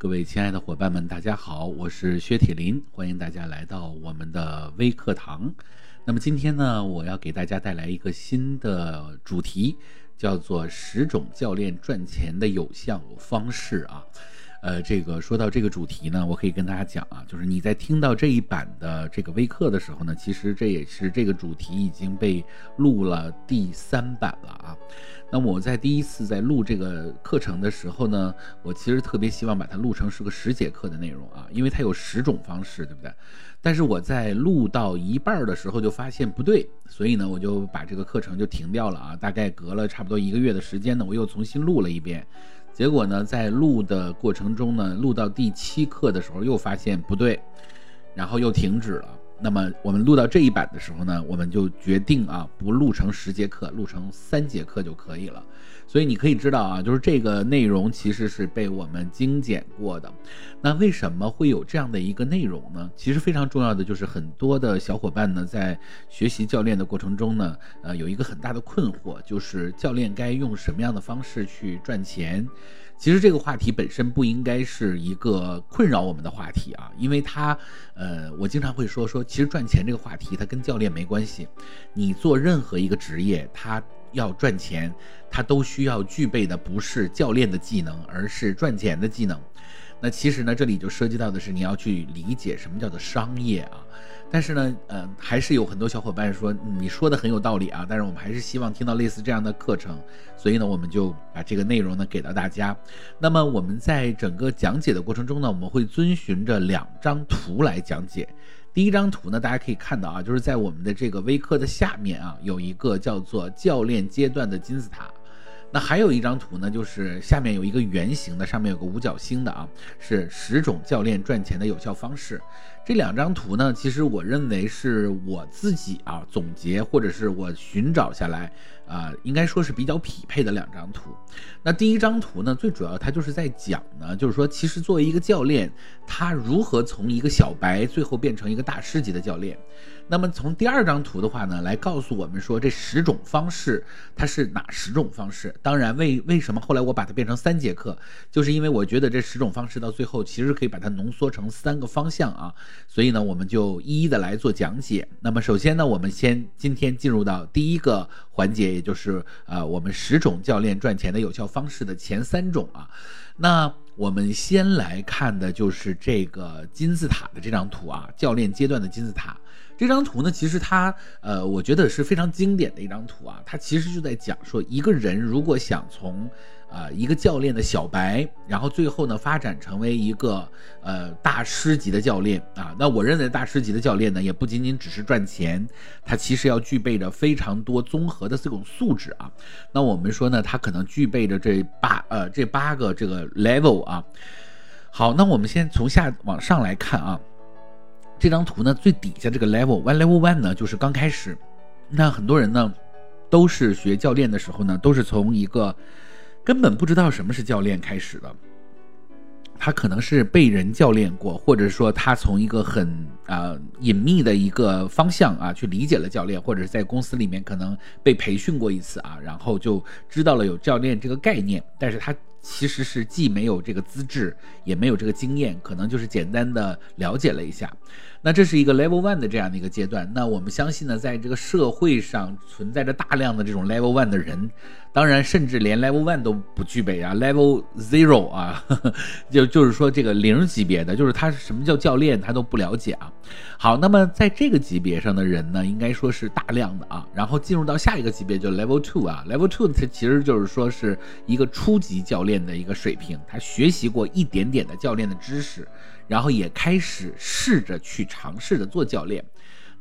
各位亲爱的伙伴们，大家好，我是薛铁林，欢迎大家来到我们的微课堂。那么今天呢，我要给大家带来一个新的主题，叫做十种教练赚钱的有效方式啊。呃，这个说到这个主题呢，我可以跟大家讲啊，就是你在听到这一版的这个微课的时候呢，其实这也是这个主题已经被录了第三版了啊。那么我在第一次在录这个课程的时候呢，我其实特别希望把它录成是个十节课的内容啊，因为它有十种方式，对不对？但是我在录到一半的时候就发现不对，所以呢，我就把这个课程就停掉了啊。大概隔了差不多一个月的时间呢，我又重新录了一遍。结果呢，在录的过程中呢，录到第七课的时候又发现不对，然后又停止了。那么我们录到这一版的时候呢，我们就决定啊，不录成十节课，录成三节课就可以了。所以你可以知道啊，就是这个内容其实是被我们精简过的。那为什么会有这样的一个内容呢？其实非常重要的就是很多的小伙伴呢，在学习教练的过程中呢，呃，有一个很大的困惑，就是教练该用什么样的方式去赚钱。其实这个话题本身不应该是一个困扰我们的话题啊，因为它，呃，我经常会说说，其实赚钱这个话题它跟教练没关系。你做任何一个职业，他要赚钱，他都需要具备的不是教练的技能，而是赚钱的技能。那其实呢，这里就涉及到的是你要去理解什么叫做商业啊。但是呢，呃，还是有很多小伙伴说你说的很有道理啊。但是我们还是希望听到类似这样的课程，所以呢，我们就把这个内容呢给到大家。那么我们在整个讲解的过程中呢，我们会遵循着两张图来讲解。第一张图呢，大家可以看到啊，就是在我们的这个微课的下面啊，有一个叫做教练阶段的金字塔。那还有一张图呢，就是下面有一个圆形的，上面有个五角星的啊，是十种教练赚钱的有效方式。这两张图呢，其实我认为是我自己啊总结或者是我寻找下来啊，应该说是比较匹配的两张图。那第一张图呢，最主要它就是在讲呢，就是说其实作为一个教练，他如何从一个小白最后变成一个大师级的教练。那么从第二张图的话呢，来告诉我们说这十种方式它是哪十种方式。当然，为为什么后来我把它变成三节课，就是因为我觉得这十种方式到最后其实可以把它浓缩成三个方向啊。所以呢，我们就一一的来做讲解。那么首先呢，我们先今天进入到第一个环节，也就是呃我们十种教练赚钱的有效方式的前三种啊。那我们先来看的就是这个金字塔的这张图啊，教练阶段的金字塔。这张图呢，其实它，呃，我觉得是非常经典的一张图啊。它其实就在讲说，一个人如果想从，呃，一个教练的小白，然后最后呢发展成为一个，呃，大师级的教练啊。那我认为大师级的教练呢，也不仅仅只是赚钱，他其实要具备着非常多综合的这种素质啊。那我们说呢，他可能具备着这八，呃，这八个这个 level 啊。好，那我们先从下往上来看啊。这张图呢，最底下这个 level one level one 呢，就是刚开始，那很多人呢，都是学教练的时候呢，都是从一个根本不知道什么是教练开始的。他可能是被人教练过，或者说他从一个很啊隐秘的一个方向啊去理解了教练，或者是在公司里面可能被培训过一次啊，然后就知道了有教练这个概念，但是他。其实是既没有这个资质，也没有这个经验，可能就是简单的了解了一下。那这是一个 level one 的这样的一个阶段。那我们相信呢，在这个社会上存在着大量的这种 level one 的人，当然甚至连 level one 都不具备啊，level zero 啊，就就是说这个零级别的，就是他什么叫教练，他都不了解啊。好，那么在这个级别上的人呢，应该说是大量的啊。然后进入到下一个级别，就 level two 啊，level two 它其实就是说是一个初级教练的一个水平，他学习过一点点的教练的知识。然后也开始试着去尝试着做教练。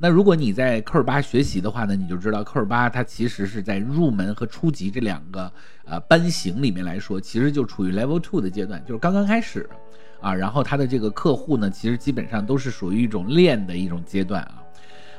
那如果你在科尔巴学习的话呢，你就知道科尔巴它其实是在入门和初级这两个呃班型里面来说，其实就处于 level two 的阶段，就是刚刚开始啊。然后它的这个客户呢，其实基本上都是属于一种练的一种阶段啊。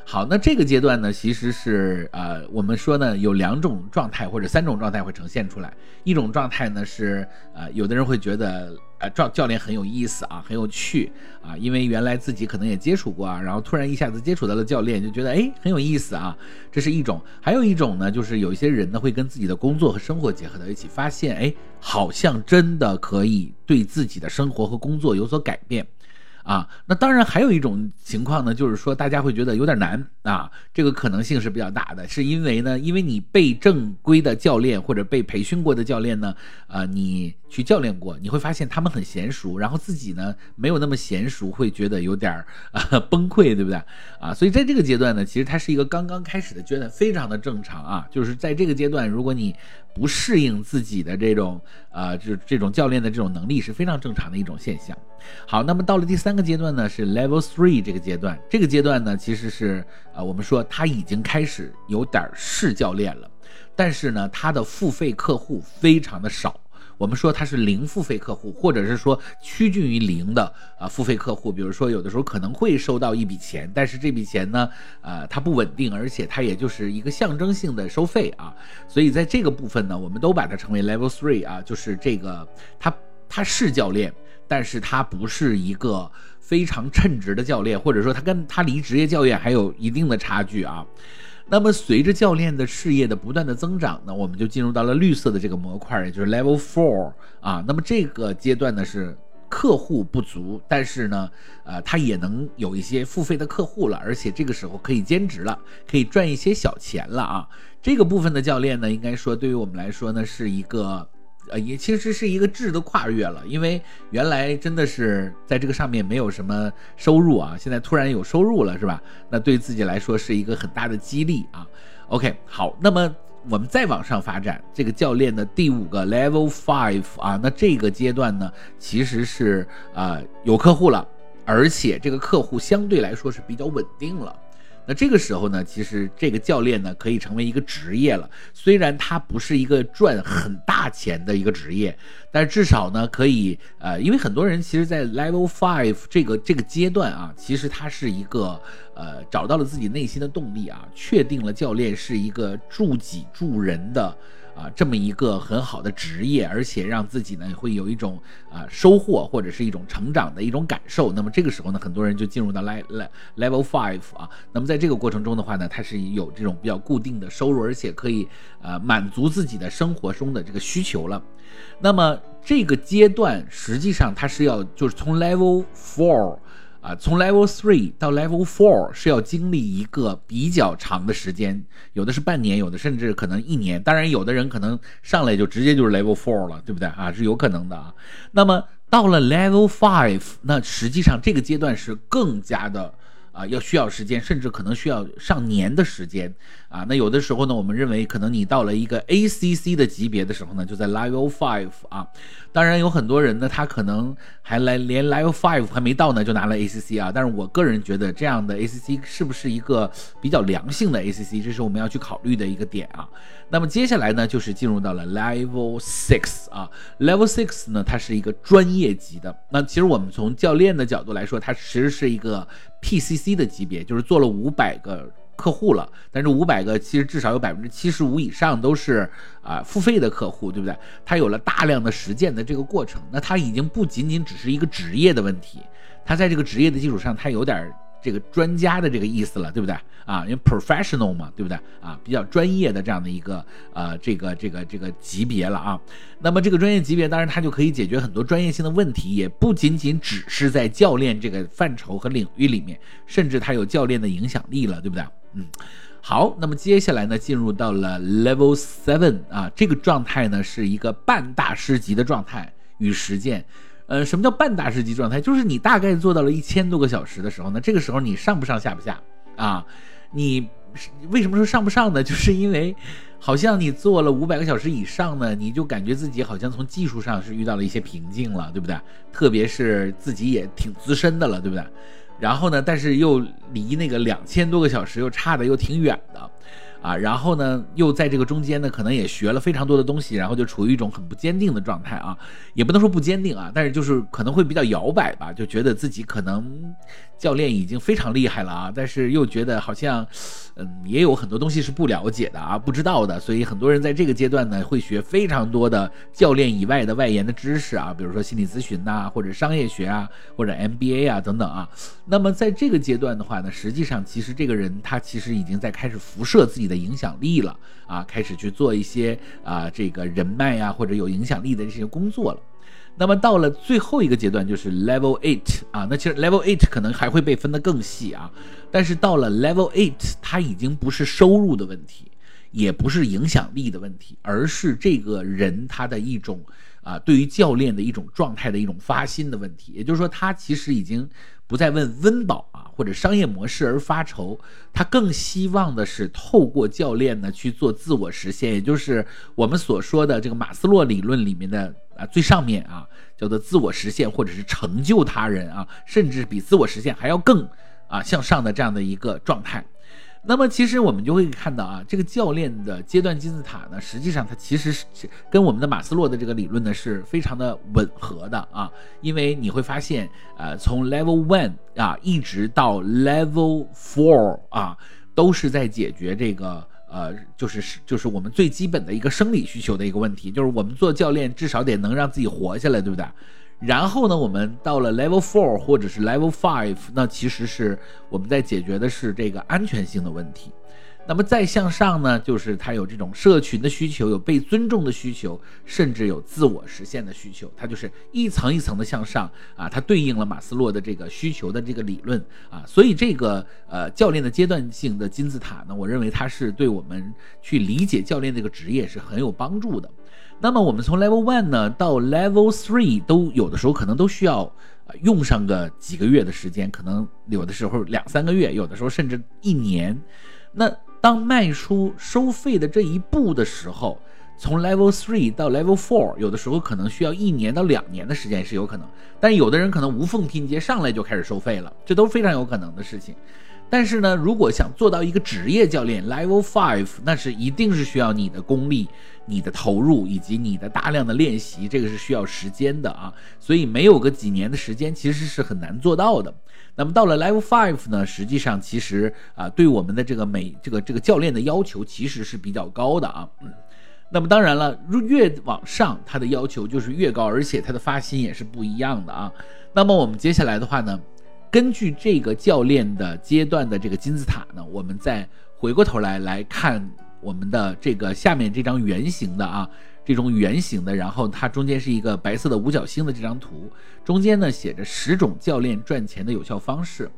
好，那这个阶段呢，其实是呃，我们说呢，有两种状态或者三种状态会呈现出来。一种状态呢是呃，有的人会觉得呃，教教练很有意思啊，很有趣啊，因为原来自己可能也接触过啊，然后突然一下子接触到了教练，就觉得哎很有意思啊，这是一种。还有一种呢，就是有一些人呢会跟自己的工作和生活结合到一起，发现哎，好像真的可以对自己的生活和工作有所改变。啊，那当然还有一种情况呢，就是说大家会觉得有点难啊，这个可能性是比较大的，是因为呢，因为你被正规的教练或者被培训过的教练呢，啊，你去教练过，你会发现他们很娴熟，然后自己呢没有那么娴熟，会觉得有点儿啊崩溃，对不对？啊，所以在这个阶段呢，其实它是一个刚刚开始的阶段，非常的正常啊，就是在这个阶段，如果你不适应自己的这种呃，就这种教练的这种能力是非常正常的一种现象。好，那么到了第三个阶段呢，是 Level Three 这个阶段。这个阶段呢，其实是啊，我们说他已经开始有点是教练了，但是呢，他的付费客户非常的少。我们说他是零付费客户，或者是说趋近于零的啊付费客户。比如说有的时候可能会收到一笔钱，但是这笔钱呢，呃，它不稳定，而且它也就是一个象征性的收费啊。所以在这个部分呢，我们都把它称为 Level Three 啊，就是这个他他是教练。但是他不是一个非常称职的教练，或者说他跟他离职业教练还有一定的差距啊。那么随着教练的事业的不断的增长呢，我们就进入到了绿色的这个模块，也就是 Level Four 啊。那么这个阶段呢是客户不足，但是呢，呃，他也能有一些付费的客户了，而且这个时候可以兼职了，可以赚一些小钱了啊。这个部分的教练呢，应该说对于我们来说呢是一个。呃，也其实是一个质的跨越了，因为原来真的是在这个上面没有什么收入啊，现在突然有收入了，是吧？那对自己来说是一个很大的激励啊。OK，好，那么我们再往上发展，这个教练的第五个 Level Five 啊，那这个阶段呢，其实是啊有客户了，而且这个客户相对来说是比较稳定了。那这个时候呢，其实这个教练呢可以成为一个职业了。虽然他不是一个赚很大钱的一个职业，但至少呢可以呃，因为很多人其实，在 Level Five 这个这个阶段啊，其实他是一个呃找到了自己内心的动力啊，确定了教练是一个助己助人的。啊，这么一个很好的职业，而且让自己呢会有一种啊收获或者是一种成长的一种感受。那么这个时候呢，很多人就进入到 level level five 啊。那么在这个过程中的话呢，他是有这种比较固定的收入，而且可以呃满足自己的生活中的这个需求了。那么这个阶段实际上它是要就是从 level four。啊，从 level three 到 level four 是要经历一个比较长的时间，有的是半年，有的甚至可能一年。当然，有的人可能上来就直接就是 level four 了，对不对啊？是有可能的啊。那么到了 level five，那实际上这个阶段是更加的。啊，要需要时间，甚至可能需要上年的时间啊。那有的时候呢，我们认为可能你到了一个 ACC 的级别的时候呢，就在 Level Five 啊。当然有很多人呢，他可能还来连 Level Five 还没到呢，就拿了 ACC 啊。但是我个人觉得这样的 ACC 是不是一个比较良性的 ACC，这是我们要去考虑的一个点啊。那么接下来呢，就是进入到了 Level Six 啊。Level Six 呢，它是一个专业级的。那其实我们从教练的角度来说，它其实是一个。PCC 的级别就是做了五百个客户了，但是五百个其实至少有百分之七十五以上都是啊付费的客户，对不对？他有了大量的实践的这个过程，那他已经不仅仅只是一个职业的问题，他在这个职业的基础上，他有点。这个专家的这个意思了，对不对啊？因为 professional 嘛，对不对啊？比较专业的这样的一个呃，这个这个这个级别了啊。那么这个专业级别，当然它就可以解决很多专业性的问题，也不仅仅只是在教练这个范畴和领域里面，甚至它有教练的影响力了，对不对？嗯，好，那么接下来呢，进入到了 level seven 啊，这个状态呢是一个半大师级的状态与实践。呃，什么叫半大师级状态？就是你大概做到了一千多个小时的时候呢，这个时候你上不上下不下啊？你为什么说上不上呢？就是因为好像你做了五百个小时以上呢，你就感觉自己好像从技术上是遇到了一些瓶颈了，对不对？特别是自己也挺资深的了，对不对？然后呢，但是又离那个两千多个小时又差的又挺远的。啊，然后呢，又在这个中间呢，可能也学了非常多的东西，然后就处于一种很不坚定的状态啊，也不能说不坚定啊，但是就是可能会比较摇摆吧，就觉得自己可能教练已经非常厉害了啊，但是又觉得好像，嗯，也有很多东西是不了解的啊，不知道的，所以很多人在这个阶段呢，会学非常多的教练以外的外延的知识啊，比如说心理咨询呐，或者商业学啊，或者 MBA 啊等等啊。那么在这个阶段的话呢，实际上其实这个人他其实已经在开始辐射自己的影响力了啊，开始去做一些啊这个人脉呀或者有影响力的这些工作了。那么到了最后一个阶段就是 Level Eight 啊，那其实 Level Eight 可能还会被分得更细啊，但是到了 Level Eight，它已经不是收入的问题，也不是影响力的问题，而是这个人他的一种啊对于教练的一种状态的一种发心的问题。也就是说，他其实已经不再问温饱啊或者商业模式而发愁，他更希望的是透过教练呢去做自我实现，也就是我们所说的这个马斯洛理论里面的。啊，最上面啊，叫做自我实现，或者是成就他人啊，甚至比自我实现还要更啊向上的这样的一个状态。那么，其实我们就会看到啊，这个教练的阶段金字塔呢，实际上它其实是跟我们的马斯洛的这个理论呢是非常的吻合的啊，因为你会发现，呃，从 level one 啊一直到 level four 啊，都是在解决这个。呃，就是是就是我们最基本的一个生理需求的一个问题，就是我们做教练至少得能让自己活下来，对不对？然后呢，我们到了 level four 或者是 level five，那其实是我们在解决的是这个安全性的问题。那么再向上呢，就是他有这种社群的需求，有被尊重的需求，甚至有自我实现的需求。它就是一层一层的向上啊，它对应了马斯洛的这个需求的这个理论啊。所以这个呃教练的阶段性的金字塔呢，我认为它是对我们去理解教练这个职业是很有帮助的。那么我们从 level one 呢到 level three 都有的时候可能都需要用上个几个月的时间，可能有的时候两三个月，有的时候甚至一年。那当迈出收费的这一步的时候，从 Level Three 到 Level Four，有的时候可能需要一年到两年的时间是有可能，但有的人可能无缝拼接，上来就开始收费了，这都非常有可能的事情。但是呢，如果想做到一个职业教练 Level Five，那是一定是需要你的功力、你的投入以及你的大量的练习，这个是需要时间的啊。所以没有个几年的时间，其实是很难做到的。那么到了 Level Five 呢，实际上其实啊，对我们的这个每这个这个教练的要求其实是比较高的啊。那么当然了，越往上，他的要求就是越高，而且他的发心也是不一样的啊。那么我们接下来的话呢？根据这个教练的阶段的这个金字塔呢，我们再回过头来来看我们的这个下面这张圆形的啊，这种圆形的，然后它中间是一个白色的五角星的这张图，中间呢写着十种教练赚钱的有效方式。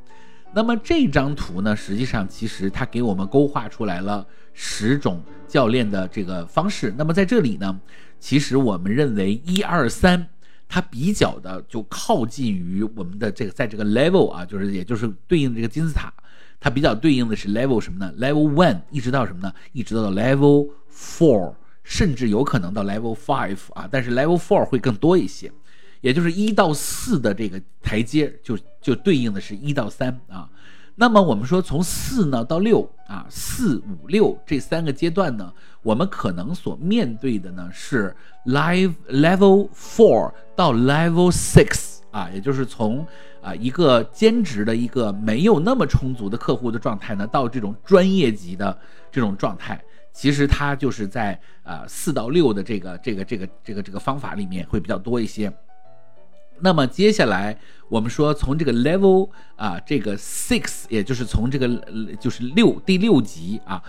那么这张图呢，实际上其实它给我们勾画出来了十种教练的这个方式。那么在这里呢，其实我们认为一二三。它比较的就靠近于我们的这个，在这个 level 啊，就是也就是对应这个金字塔，它比较对应的是 level 什么呢？level one 一直到什么呢？一直到 level four，甚至有可能到 level five 啊，但是 level four 会更多一些，也就是一到四的这个台阶，就就对应的是一到三啊。那么我们说从四呢到六啊，四五六这三个阶段呢，我们可能所面对的呢是 live level four 到 level six 啊，也就是从啊一个兼职的一个没有那么充足的客户的状态呢，到这种专业级的这种状态，其实它就是在啊四到六的这个这个这个这个这个方法里面会比较多一些。那么接下来我们说，从这个 level 啊，这个 six，也就是从这个就是六第六级啊，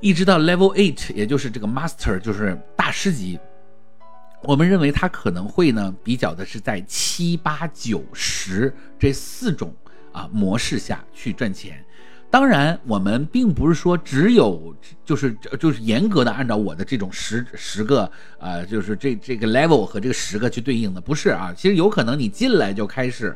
一直到 level eight，也就是这个 master，就是大师级，我们认为它可能会呢比较的是在七八九十这四种啊模式下去赚钱。当然，我们并不是说只有就是就是严格的按照我的这种十十个啊，就是这这个 level 和这个十个去对应的，不是啊。其实有可能你进来就开始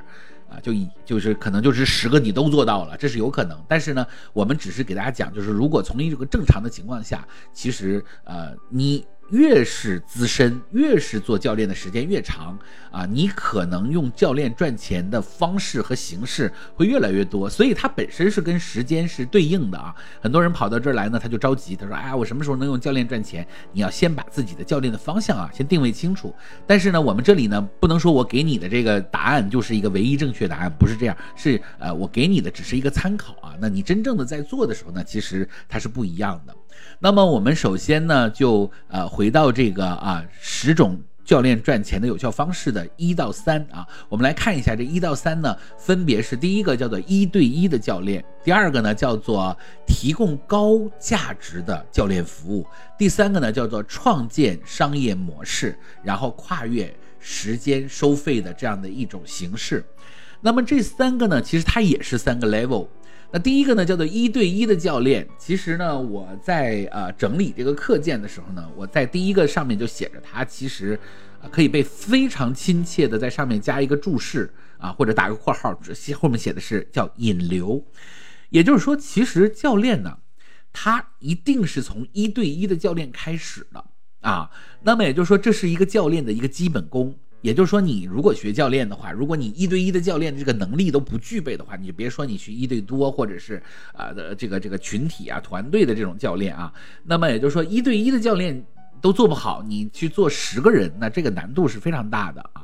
啊，就以就是可能就是十个你都做到了，这是有可能。但是呢，我们只是给大家讲，就是如果从一个正常的情况下，其实呃你。越是资深，越是做教练的时间越长啊，你可能用教练赚钱的方式和形式会越来越多，所以它本身是跟时间是对应的啊。很多人跑到这儿来呢，他就着急，他说：“哎呀，我什么时候能用教练赚钱？”你要先把自己的教练的方向啊先定位清楚。但是呢，我们这里呢不能说我给你的这个答案就是一个唯一正确答案，不是这样，是呃我给你的只是一个参考啊。那你真正的在做的时候呢，其实它是不一样的。那么我们首先呢，就呃回到这个啊十种教练赚钱的有效方式的一到三啊，我们来看一下这一到三呢，分别是第一个叫做一对一的教练，第二个呢叫做提供高价值的教练服务，第三个呢叫做创建商业模式，然后跨越时间收费的这样的一种形式。那么这三个呢，其实它也是三个 level。那第一个呢，叫做一对一的教练。其实呢，我在呃整理这个课件的时候呢，我在第一个上面就写着，它其实啊可以被非常亲切的在上面加一个注释啊，或者打个括号，后面写的是叫引流。也就是说，其实教练呢，他一定是从一对一的教练开始的啊。那么也就是说，这是一个教练的一个基本功。也就是说，你如果学教练的话，如果你一对一的教练这个能力都不具备的话，你就别说你去一对多或者是啊的这个这个群体啊团队的这种教练啊。那么也就是说，一对一的教练都做不好，你去做十个人，那这个难度是非常大的啊。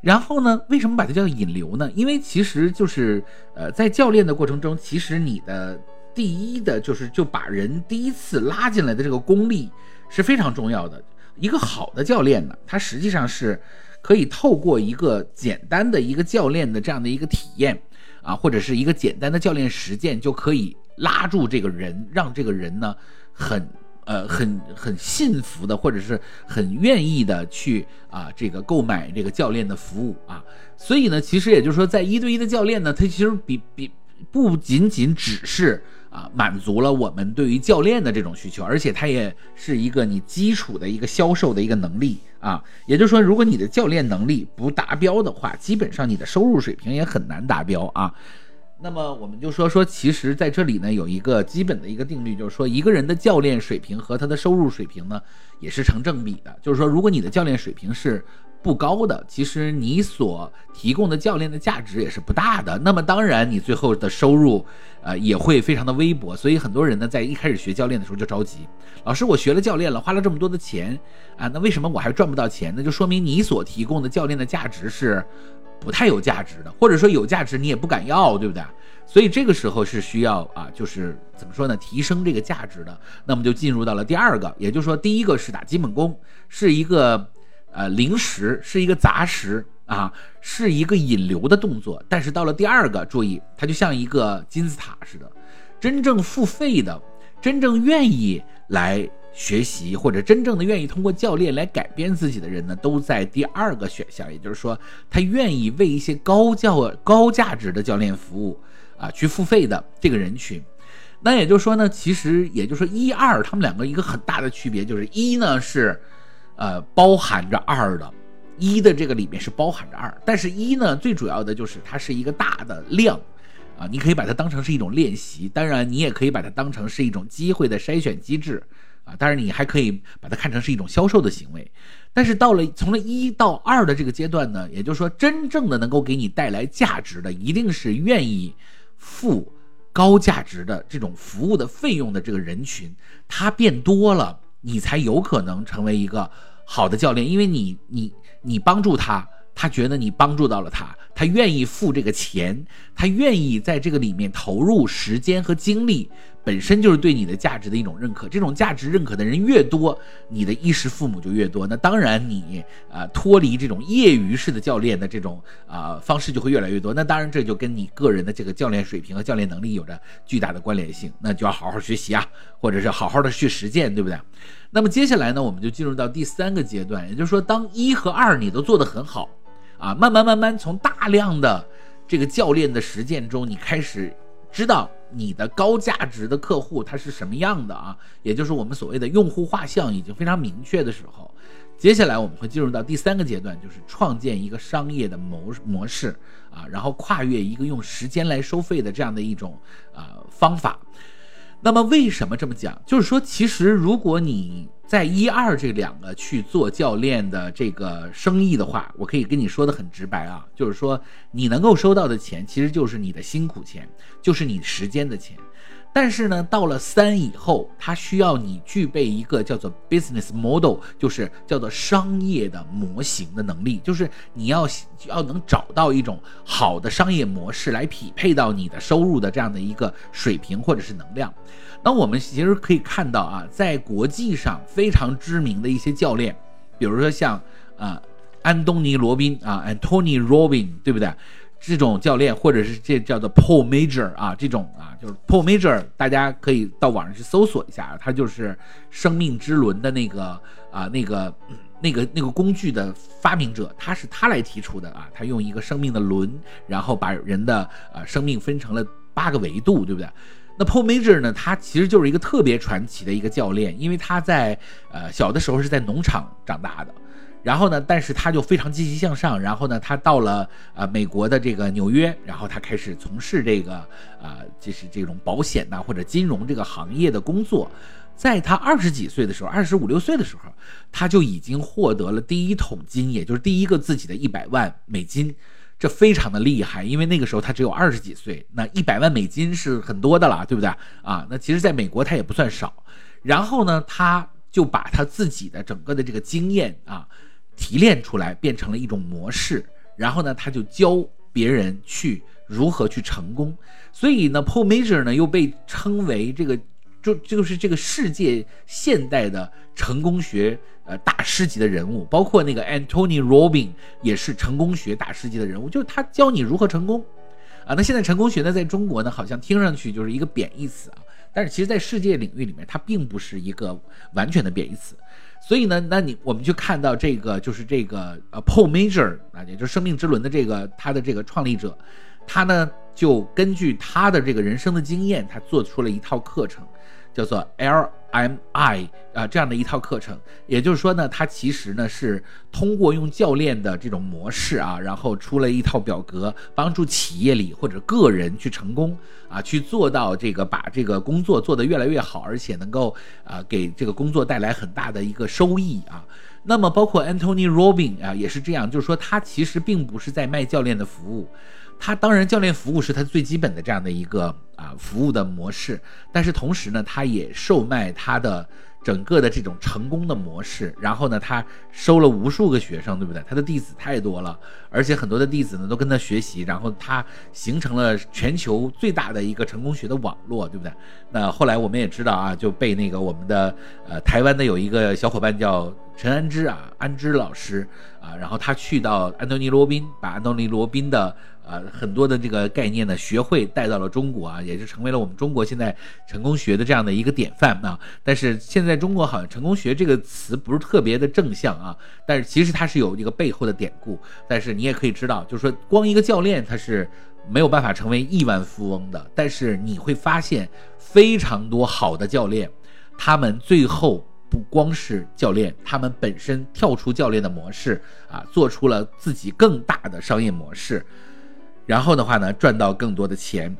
然后呢，为什么把它叫引流呢？因为其实就是呃，在教练的过程中，其实你的第一的就是就把人第一次拉进来的这个功力是非常重要的。一个好的教练呢，他实际上是。可以透过一个简单的一个教练的这样的一个体验啊，或者是一个简单的教练实践，就可以拉住这个人，让这个人呢很呃很很信服的，或者是很愿意的去啊这个购买这个教练的服务啊。所以呢，其实也就是说，在一对一的教练呢，他其实比比不仅仅只是。啊，满足了我们对于教练的这种需求，而且它也是一个你基础的一个销售的一个能力啊。也就是说，如果你的教练能力不达标的话，基本上你的收入水平也很难达标啊。那么我们就说说，其实在这里呢，有一个基本的一个定律，就是说一个人的教练水平和他的收入水平呢，也是成正比的。就是说，如果你的教练水平是不高的，其实你所提供的教练的价值也是不大的。那么当然，你最后的收入，呃，也会非常的微薄。所以很多人呢，在一开始学教练的时候就着急，老师，我学了教练了，花了这么多的钱啊，那为什么我还赚不到钱？那就说明你所提供的教练的价值是不太有价值的，或者说有价值你也不敢要，对不对？所以这个时候是需要啊，就是怎么说呢，提升这个价值的。那么就进入到了第二个，也就是说，第一个是打基本功，是一个。呃，零食是一个杂食啊，是一个引流的动作。但是到了第二个，注意，它就像一个金字塔似的，真正付费的，真正愿意来学习或者真正的愿意通过教练来改变自己的人呢，都在第二个选项。也就是说，他愿意为一些高教高价值的教练服务啊去付费的这个人群。那也就是说呢，其实也就是说一二他们两个一个很大的区别就是一呢是。呃，包含着二的，一的这个里面是包含着二，但是一呢，最主要的就是它是一个大的量，啊，你可以把它当成是一种练习，当然你也可以把它当成是一种机会的筛选机制，啊，当然你还可以把它看成是一种销售的行为，但是到了从了一到二的这个阶段呢，也就是说，真正的能够给你带来价值的，一定是愿意付高价值的这种服务的费用的这个人群，它变多了。你才有可能成为一个好的教练，因为你你你帮助他，他觉得你帮助到了他，他愿意付这个钱，他愿意在这个里面投入时间和精力。本身就是对你的价值的一种认可，这种价值认可的人越多，你的衣食父母就越多。那当然，你啊脱离这种业余式的教练的这种啊方式就会越来越多。那当然，这就跟你个人的这个教练水平和教练能力有着巨大的关联性。那就要好好学习啊，或者是好好的去实践，对不对？那么接下来呢，我们就进入到第三个阶段，也就是说，当一和二你都做得很好啊，慢慢慢慢从大量的这个教练的实践中，你开始知道。你的高价值的客户他是什么样的啊？也就是我们所谓的用户画像已经非常明确的时候，接下来我们会进入到第三个阶段，就是创建一个商业的模模式啊，然后跨越一个用时间来收费的这样的一种啊方法。那么为什么这么讲？就是说，其实如果你在一二这两个去做教练的这个生意的话，我可以跟你说的很直白啊，就是说你能够收到的钱，其实就是你的辛苦钱，就是你时间的钱。但是呢，到了三以后，它需要你具备一个叫做 business model，就是叫做商业的模型的能力，就是你要要能找到一种好的商业模式来匹配到你的收入的这样的一个水平或者是能量。那我们其实可以看到啊，在国际上非常知名的一些教练，比如说像啊安东尼罗宾啊，Anthony Robin，对不对？这种教练，或者是这叫做 Paul Major 啊，这种啊，就是 Paul Major，大家可以到网上去搜索一下，他就是生命之轮的那个啊，那个那个那个工具的发明者，他是他来提出的啊，他用一个生命的轮，然后把人的呃生命分成了八个维度，对不对？那 Paul Major 呢，他其实就是一个特别传奇的一个教练，因为他在呃小的时候是在农场长大的。然后呢？但是他就非常积极向上。然后呢？他到了呃美国的这个纽约，然后他开始从事这个啊，就是这种保险呐或者金融这个行业的工作。在他二十几岁的时候，二十五六岁的时候，他就已经获得了第一桶金，也就是第一个自己的一百万美金。这非常的厉害，因为那个时候他只有二十几岁，那一百万美金是很多的了，对不对啊？那其实在美国他也不算少。然后呢，他就把他自己的整个的这个经验啊。提炼出来变成了一种模式，然后呢，他就教别人去如何去成功。所以呢，Paul Major 呢又被称为这个就就是这个世界现代的成功学呃大师级的人物，包括那个 Anthony Robin 也是成功学大师级的人物，就是他教你如何成功啊。那现在成功学呢，在中国呢，好像听上去就是一个贬义词啊，但是其实在世界领域里面，它并不是一个完全的贬义词。所以呢，那你我们就看到这个，就是这个呃，Paul Major 啊，也就是生命之轮的这个他的这个创立者，他呢就根据他的这个人生的经验，他做出了一套课程，叫做 L。M.I. 啊，这样的一套课程，也就是说呢，他其实呢是通过用教练的这种模式啊，然后出了一套表格，帮助企业里或者个人去成功啊，去做到这个把这个工作做得越来越好，而且能够啊给这个工作带来很大的一个收益啊。那么包括 Anthony Robin 啊，也是这样，就是说他其实并不是在卖教练的服务。他当然，教练服务是他最基本的这样的一个啊服务的模式，但是同时呢，他也售卖他的整个的这种成功的模式。然后呢，他收了无数个学生，对不对？他的弟子太多了，而且很多的弟子呢都跟他学习，然后他形成了全球最大的一个成功学的网络，对不对？那后来我们也知道啊，就被那个我们的呃台湾的有一个小伙伴叫陈安之啊，安之老师啊，然后他去到安东尼罗宾，把安东尼罗宾的。啊，很多的这个概念呢，学会带到了中国啊，也是成为了我们中国现在成功学的这样的一个典范啊。但是现在中国好像成功学这个词不是特别的正向啊，但是其实它是有一个背后的典故。但是你也可以知道，就是说光一个教练他是没有办法成为亿万富翁的。但是你会发现非常多好的教练，他们最后不光是教练，他们本身跳出教练的模式啊，做出了自己更大的商业模式。然后的话呢，赚到更多的钱。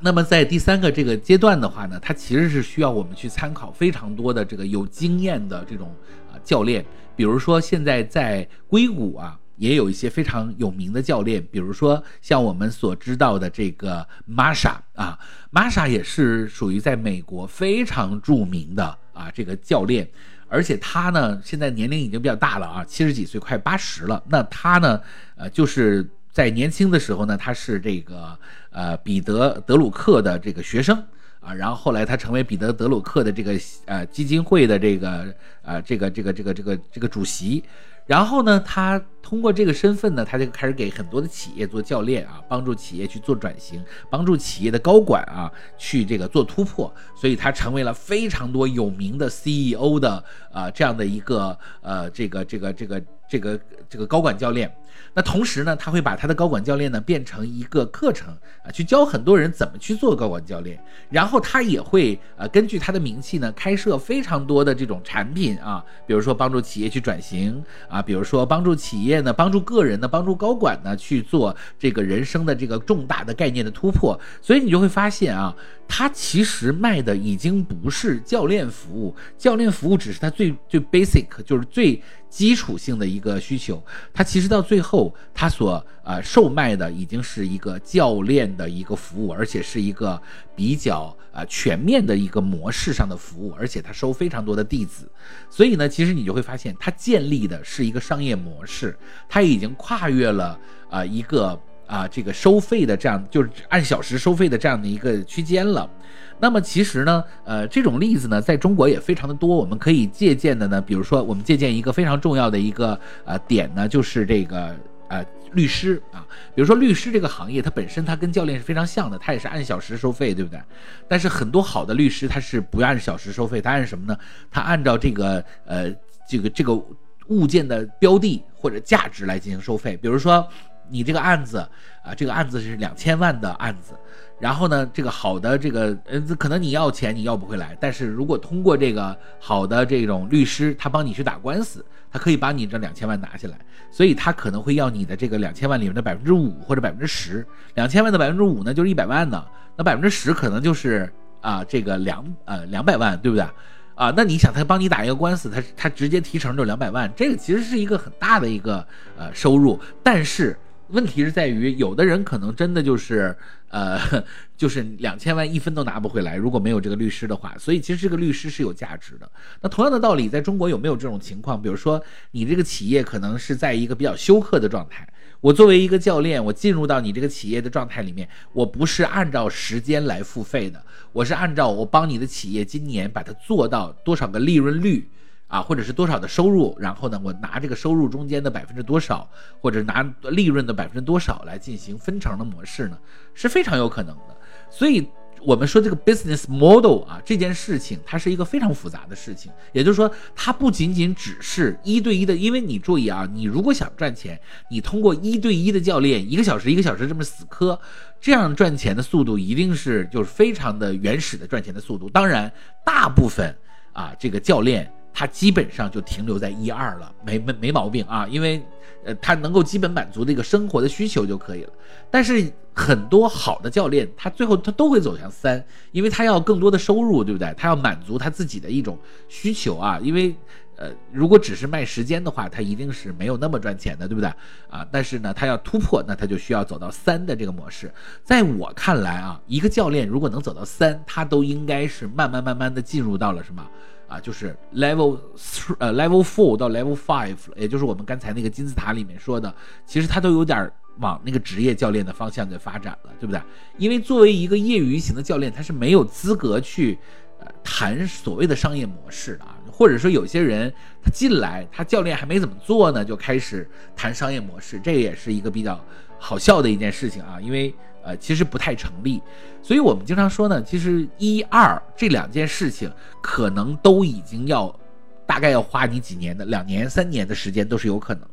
那么在第三个这个阶段的话呢，它其实是需要我们去参考非常多的这个有经验的这种啊教练。比如说现在在硅谷啊，也有一些非常有名的教练，比如说像我们所知道的这个 Masha 啊，Masha 也是属于在美国非常著名的啊这个教练，而且他呢现在年龄已经比较大了啊，七十几岁快八十了。那他呢，呃就是。在年轻的时候呢，他是这个呃彼得德鲁克的这个学生啊，然后后来他成为彼得德鲁克的这个呃基金会的这个呃这个这个这个这个这个主席。然后呢，他通过这个身份呢，他就开始给很多的企业做教练啊，帮助企业去做转型，帮助企业的高管啊去这个做突破，所以他成为了非常多有名的 CEO 的啊这样的一个呃这个这个这个这个这个高管教练。那同时呢，他会把他的高管教练呢变成一个课程啊，去教很多人怎么去做高管教练。然后他也会呃根据他的名气呢，开设非常多的这种产品啊，比如说帮助企业去转型啊，比如说帮助企业呢，帮助个人呢，帮助高管呢去做这个人生的这个重大的概念的突破。所以你就会发现啊，他其实卖的已经不是教练服务，教练服务只是他最最 basic，就是最。基础性的一个需求，它其实到最后，它所呃售卖的已经是一个教练的一个服务，而且是一个比较呃全面的一个模式上的服务，而且它收非常多的弟子，所以呢，其实你就会发现，它建立的是一个商业模式，它已经跨越了啊一个啊这个收费的这样就是按小时收费的这样的一个区间了。那么其实呢，呃，这种例子呢，在中国也非常的多。我们可以借鉴的呢，比如说，我们借鉴一个非常重要的一个呃点呢，就是这个呃律师啊。比如说律师这个行业，它本身它跟教练是非常像的，它也是按小时收费，对不对？但是很多好的律师他是不按小时收费，他按什么呢？他按照这个呃这个这个物件的标的或者价值来进行收费。比如说你这个案子啊，这个案子是两千万的案子。然后呢，这个好的这个呃，可能你要钱你要不回来，但是如果通过这个好的这种律师，他帮你去打官司，他可以把你这两千万拿下来，所以他可能会要你的这个两千万里面的百分之五或者百分之十，两千万的百分之五呢就是一百万呢，那百分之十可能就是啊这个两呃两百万，对不对？啊，那你想他帮你打一个官司，他他直接提成就两百万，这个其实是一个很大的一个呃收入，但是。问题是在于，有的人可能真的就是，呃，就是两千万一分都拿不回来，如果没有这个律师的话。所以其实这个律师是有价值的。那同样的道理，在中国有没有这种情况？比如说，你这个企业可能是在一个比较休克的状态，我作为一个教练，我进入到你这个企业的状态里面，我不是按照时间来付费的，我是按照我帮你的企业今年把它做到多少个利润率。啊，或者是多少的收入，然后呢，我拿这个收入中间的百分之多少，或者拿利润的百分之多少来进行分成的模式呢，是非常有可能的。所以，我们说这个 business model 啊，这件事情它是一个非常复杂的事情。也就是说，它不仅仅只是一对一的，因为你注意啊，你如果想赚钱，你通过一对一的教练，一个小时一个小时这么死磕，这样赚钱的速度一定是就是非常的原始的赚钱的速度。当然，大部分啊，这个教练。它基本上就停留在一二了，没没没毛病啊，因为，呃，它能够基本满足这个生活的需求就可以了。但是很多好的教练，他最后他都会走向三，因为他要更多的收入，对不对？他要满足他自己的一种需求啊。因为，呃，如果只是卖时间的话，他一定是没有那么赚钱的，对不对？啊，但是呢，他要突破，那他就需要走到三的这个模式。在我看来啊，一个教练如果能走到三，他都应该是慢慢慢慢的进入到了什么？啊，就是 level three 呃 level four 到 level five，也就是我们刚才那个金字塔里面说的，其实它都有点往那个职业教练的方向在发展了，对不对？因为作为一个业余型的教练，他是没有资格去呃谈所谓的商业模式的啊，或者说有些人他进来，他教练还没怎么做呢，就开始谈商业模式，这也是一个比较好笑的一件事情啊，因为。呃，其实不太成立，所以我们经常说呢，其实一二这两件事情可能都已经要，大概要花你几年的两年、三年的时间都是有可能。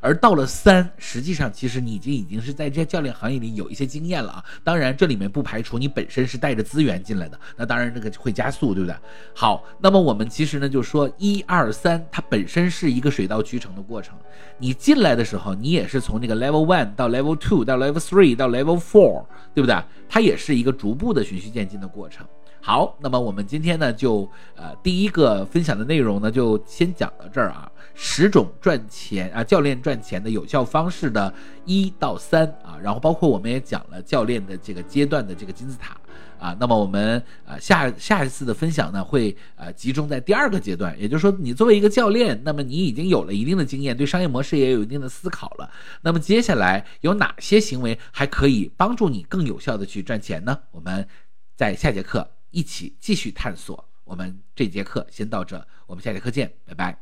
而到了三，实际上其实你已经已经是在这些教练行业里有一些经验了啊。当然，这里面不排除你本身是带着资源进来的，那当然这个会加速，对不对？好，那么我们其实呢就说一二三，它本身是一个水到渠成的过程。你进来的时候，你也是从那个 level one 到 level two 到 level three 到 level four，对不对？它也是一个逐步的循序渐进的过程。好，那么我们今天呢，就呃第一个分享的内容呢，就先讲到这儿啊。十种赚钱啊，教练赚钱的有效方式的一到三啊，然后包括我们也讲了教练的这个阶段的这个金字塔啊。那么我们呃下下一次的分享呢，会呃集中在第二个阶段，也就是说，你作为一个教练，那么你已经有了一定的经验，对商业模式也有一定的思考了。那么接下来有哪些行为还可以帮助你更有效的去赚钱呢？我们在下节课。一起继续探索。我们这节课先到这，我们下节课见，拜拜。